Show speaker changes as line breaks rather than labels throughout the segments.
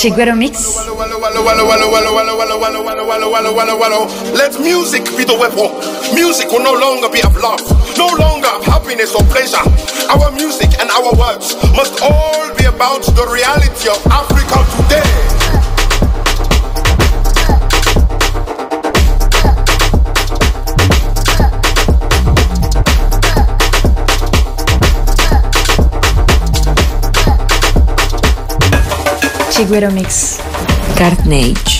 Chiguero Mix.
Let music be the weapon. Music will no longer be of love, no longer of happiness or pleasure. Our music and our words must all be about the reality of Africa today.
Chiguero Mix.
Cartnage.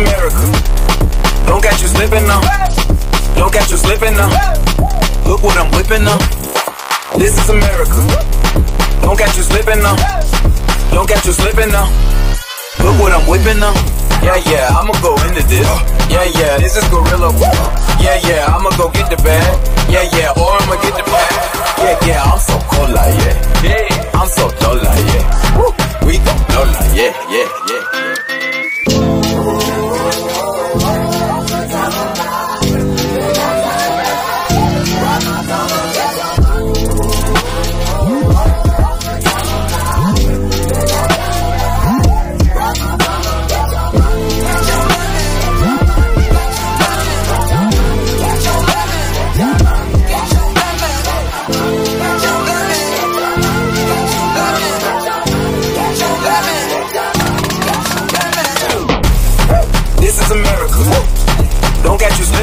America. Don't catch you
slipping now. Don't catch you slipping now. Look what I'm whipping up. This is America. Don't catch you slipping now. Don't catch you slipping now. Look what I'm whipping up. Yeah,
yeah,
I'ma go into this. Yeah, yeah, this is gorilla. Yeah, yeah, I'ma go get the bag. Yeah, yeah, or I'ma get the bag. Yeah, yeah, I'm so cold like yeah. Yeah, I'm so dull like yeah. We gon' blow like yeah, yeah, yeah, yeah.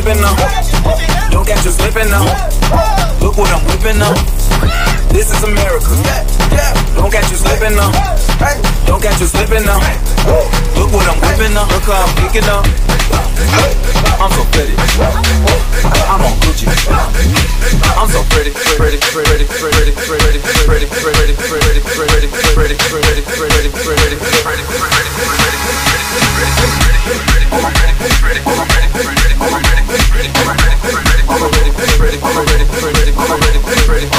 slipping now. Don't catch you slipping now. Look what I'm whipping up. This is America. Don't catch you slipping now. Don't catch you slipping now. Look what I'm whipping up. Look how I'm kicking up. I'm so pretty. I'm on Gucci. I'm so pretty, pretty, pretty, pretty, pretty, pretty, pretty, pretty, pretty, pretty, pretty, pretty, pretty, pretty, pretty, pretty, pretty, pretty, pretty, ready, ready, ready, ready, ready, ready,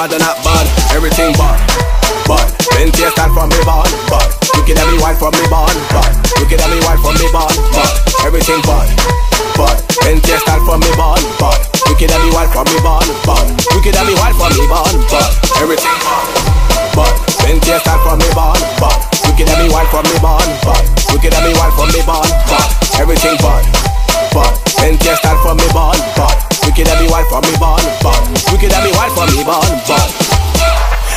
bad and not bad. Everything bad, bad. Plenty of style from me born, bad. You can have me wife from me born, bad. You can have me wife from me born, bad. Everything bad, bad. Plenty of style from me bad. You can have me from me bad. You can have me wife from me bad. Everything bad but plenty of from me born, but wicked and me wild from me born, but wicked and me from me but everything but but plenty of style from me born, but wicked and me wild from me born, but wicked and me wild from me born, but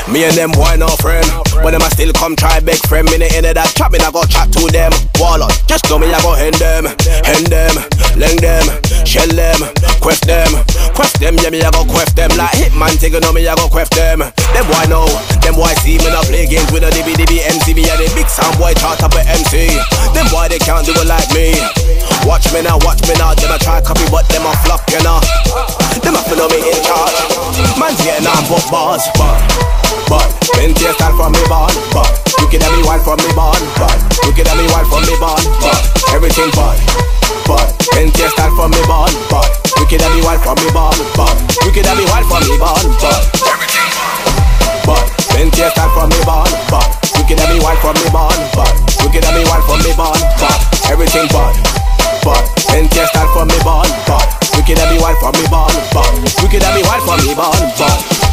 me and them boy no friend. But them I still come try big friend. Me in that chat, me I go chat to them. Wall just know me I go hand them, hand them, leng them, shell them, quest them, quest them. Yeah me I go quest them like hitman. Take know me I go quest them. Them boy know, them boy see me not play games with a DBDB MCB. Yeah the big sound boy chart up a MC. Them boy they can't do it like me. Watch me now, watch me now. Them I try copy but them a flop, you know. Them a know me in charge. Man's getting on but bars, but but plenty of style from me born, but you can have me wild from me born, but you can have me wild from me born, but everything but but plenty of style from me born, but you can have me wild from me born, but you can have me wild from me born, but everything but plenty of style from me born, but you can have me wild from me born, but you can have me wild from me born, but everything but but plenty of style for me born, you can have me wild from me born, you can have me wild from me born, but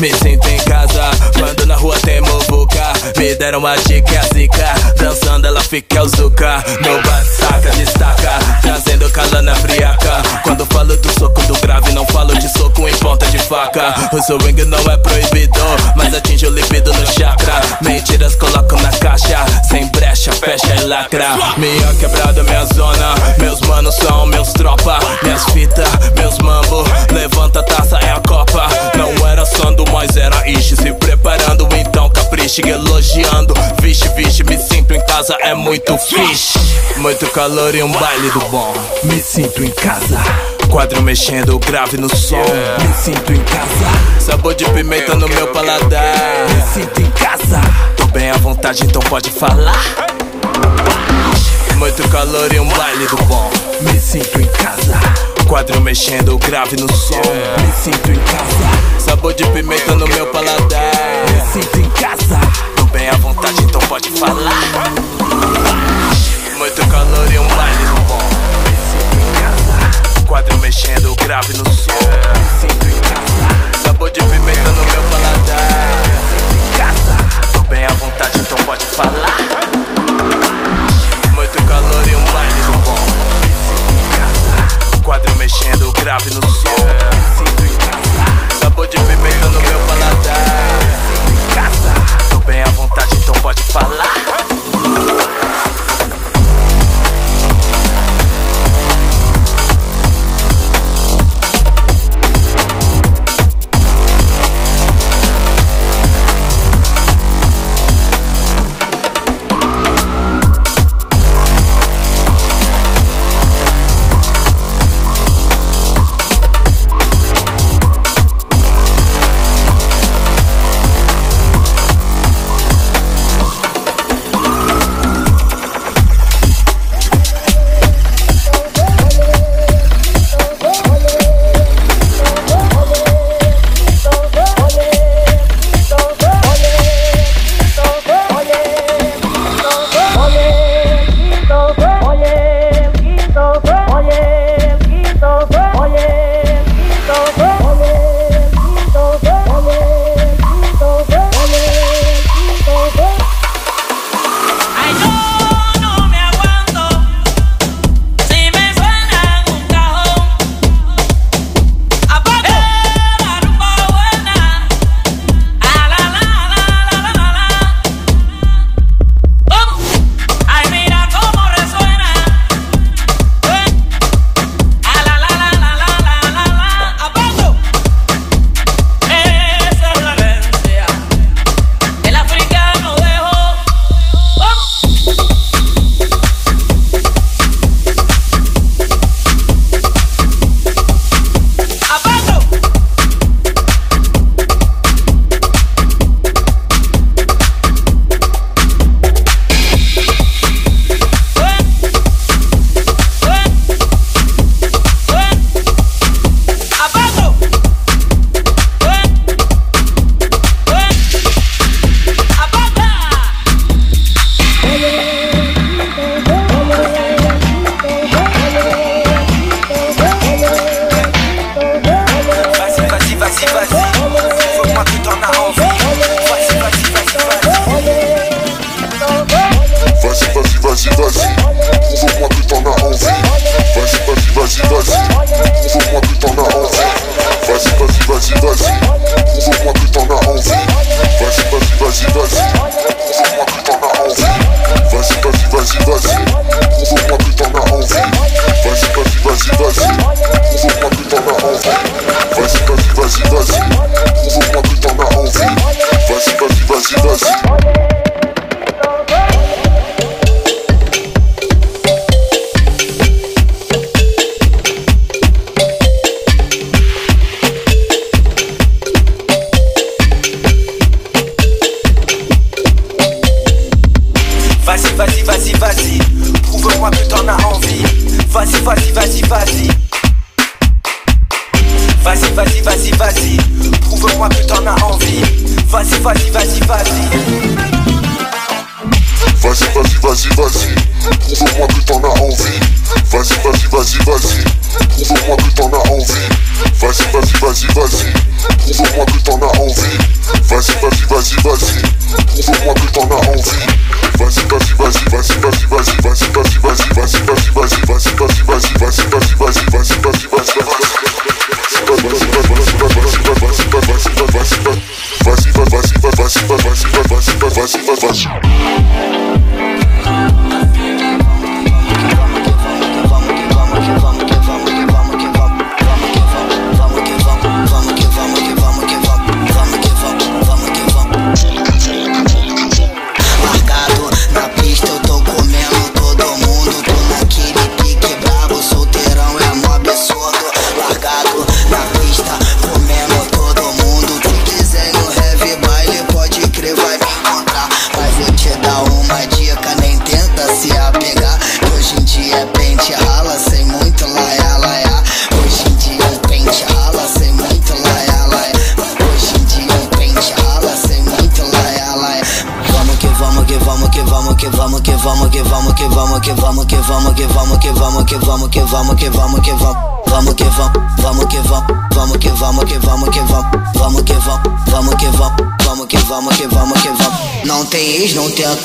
me sinto em casa Me deram uma dica zica Dançando ela fica o zuca No saca, destaca Trazendo calana friaca. Quando falo do soco do grave Não falo de soco em ponta de faca. O swing não é proibido Mas atinge o libido no chakra. Mentiras coloco na caixa Sem brecha, fecha e lacra. Minha quebrada, minha zona Meus manos são meus tropa. Minhas fitas, meus mambo Levanta a taça, é a copa. Não era sando, mas era ishi Se preparando, então capriche Elogiando, vixe, vixe Me sinto em casa, é muito fixe. Muito calor e um baile do bom. Me sinto em casa. Quadro mexendo, grave no som. Me sinto em casa. Sabor de pimenta no meu paladar. Me sinto em casa. Tô bem à vontade, então pode falar. Muito calor e um baile do bom. Me sinto em casa. Quadro mexendo, grave no som. Me sinto em casa. Sabor de pimenta no meu paladar. Me sinto em casa. Tô bem à vontade, então pode falar. Muito calor e um baile bom. Me sinto em casa. Quadro mexendo, grave no som. Me sinto em casa. Sabor de pimenta no meu paladar. Me sinto em casa. Tô bem à vontade, então pode falar. Quadro mexendo, grave no som. Sinto em casa. Sabor de pimenta no meu paladar. Sinto em casa. Tô bem à vontade, então pode falar.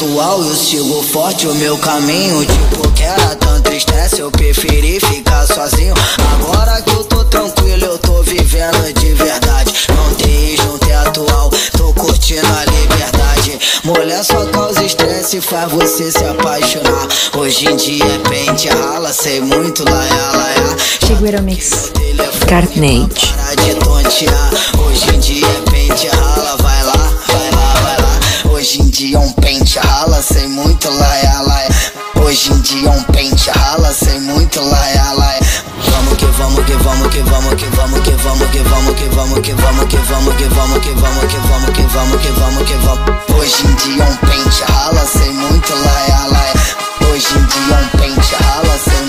atual eu sigo forte o meu caminho. Tipo que era tanto estresse, eu preferi ficar sozinho. Agora que eu tô tranquilo, eu tô vivendo de verdade. Não tem ex, não tem atual, tô curtindo a liberdade. Mulher só causa estresse, faz você se apaixonar. Hoje em dia é pente é rala, sei muito é laia, é laia Chigueiro Mix, Carnage Hoje em dia é pente rala, vai dia um pente rala, sei muito laia laia. Hoje em dia um pente rala, sem muito laia laia. Vamos que vamos que vamos que vamos que vamos que vamos que vamos que vamos que vamos que vamos que vamos que vamos que vamos que vamos que vamos que vamos. Hoje em dia um pente rala, sem muito laia laia. Hoje em dia um pente rala,
sei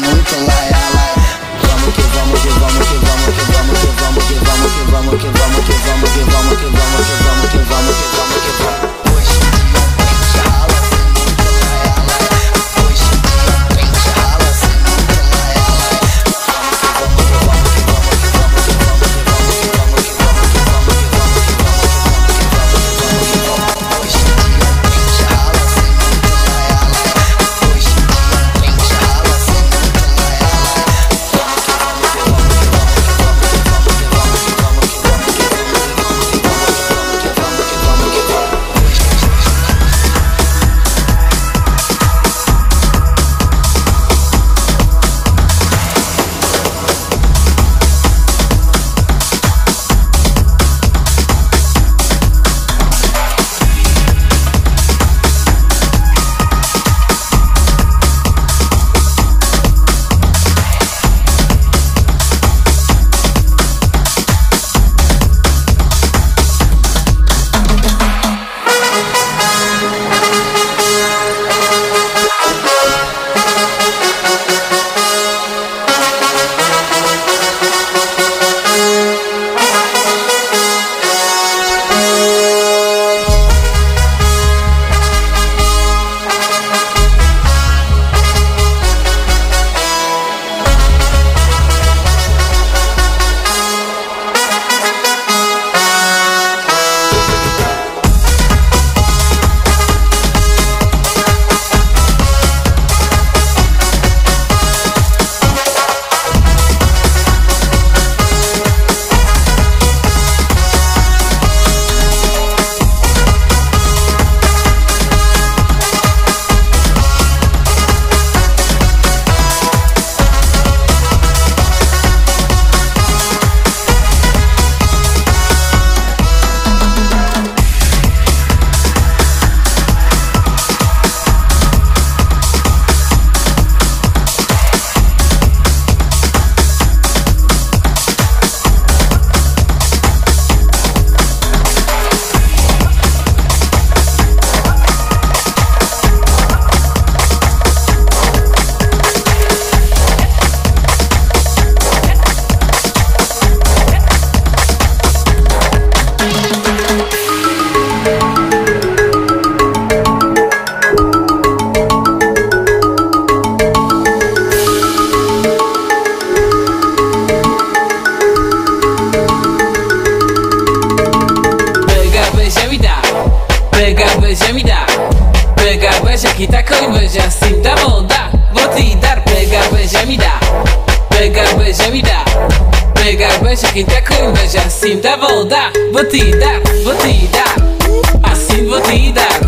vou te assim vou está dar.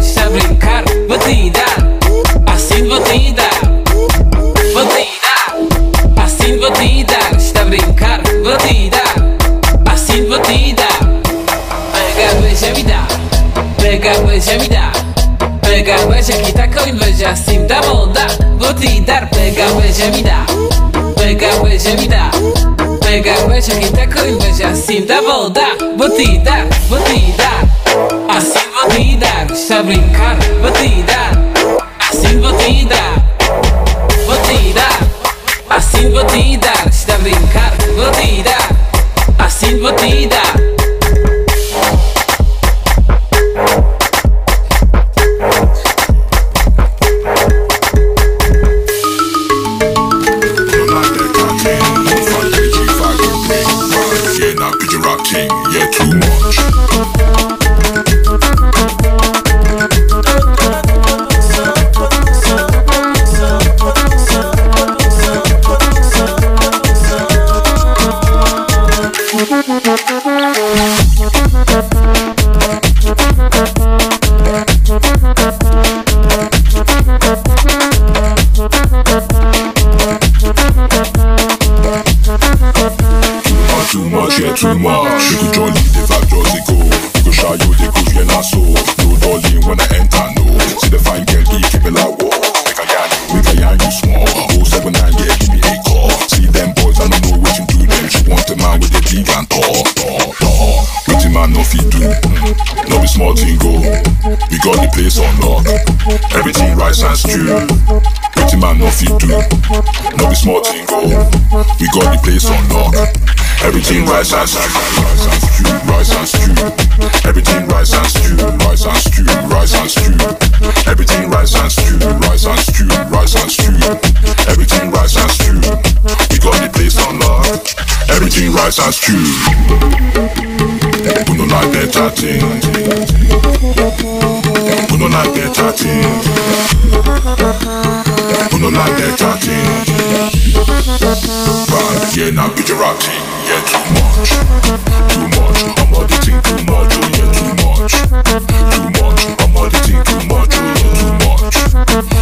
assim vou te assim batida, está vou te dar. assim vou te dar. me dá, pega beija me dá, pega beija que tá com inveja, assim tá bom, dá, vou te dar, pega beija me dá, pega beija me dá. Pega, beija, quem tá com inveja. Assim tá vou dar, vou te. Assim vou te dar, está a brincar, vou. Assim vou te. Assim vou te dar, está a brincar, vou. Assim vou.
We got the place on lock. Everything rice and stew, rice and stew, rice and stew. Everything rice and stew, rice and stew, rice and stew. Everything rice and stew, rice and stew, rice and stew. Everything rice and stew. We got the place on lock. Everything rice and stew. We no like better thing. We no like better thing. We no like better thing. Yeah, now yeah, too much, too much. I'm all the thing too much, oh yeah, too much, too much. I'm all the thing too much, oh yeah, too much.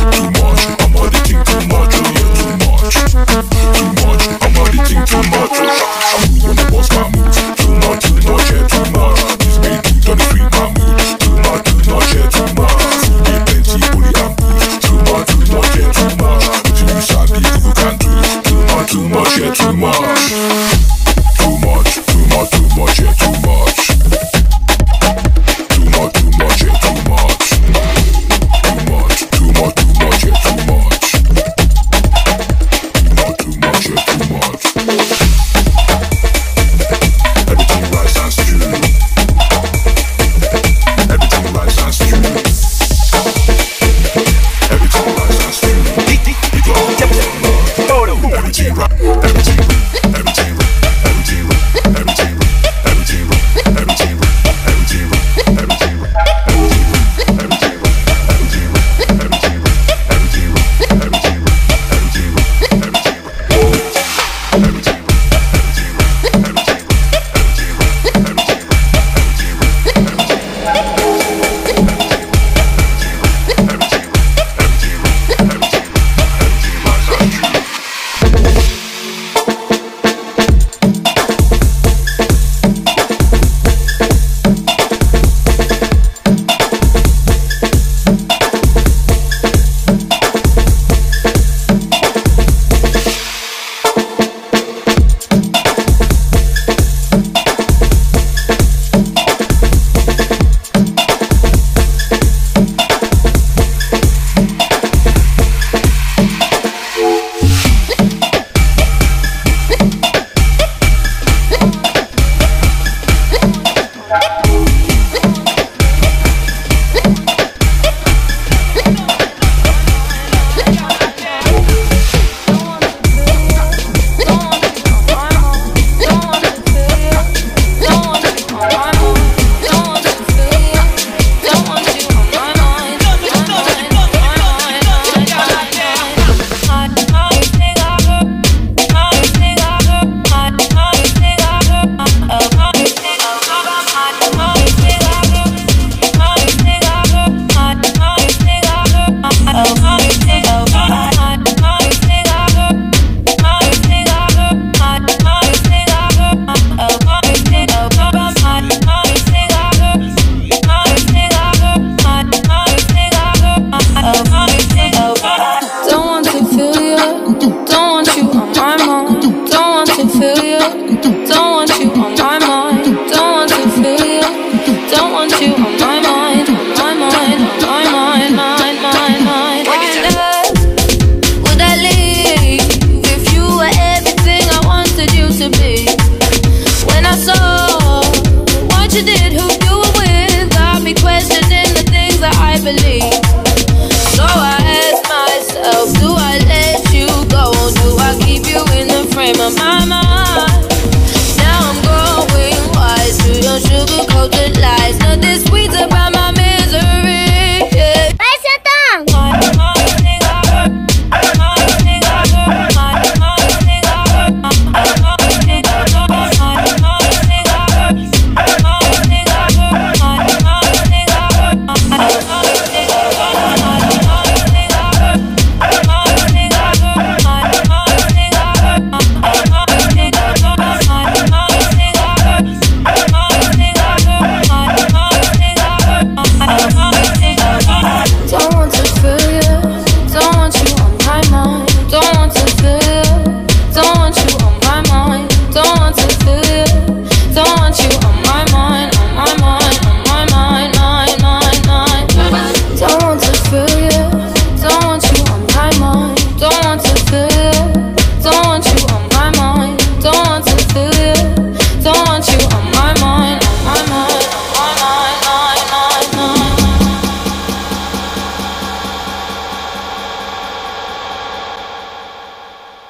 feel you. Don't want you on my mind. Don't want to feel you. Don't want you on my mind. On my mind. On my mind. Mind. Mind. Mind. would I leave if you were everything I wanted you to be? When I saw what you did, who you were with, got me questioning the things that I believe. So I myself, do I let you go? Do I keep you in the frame
of mind?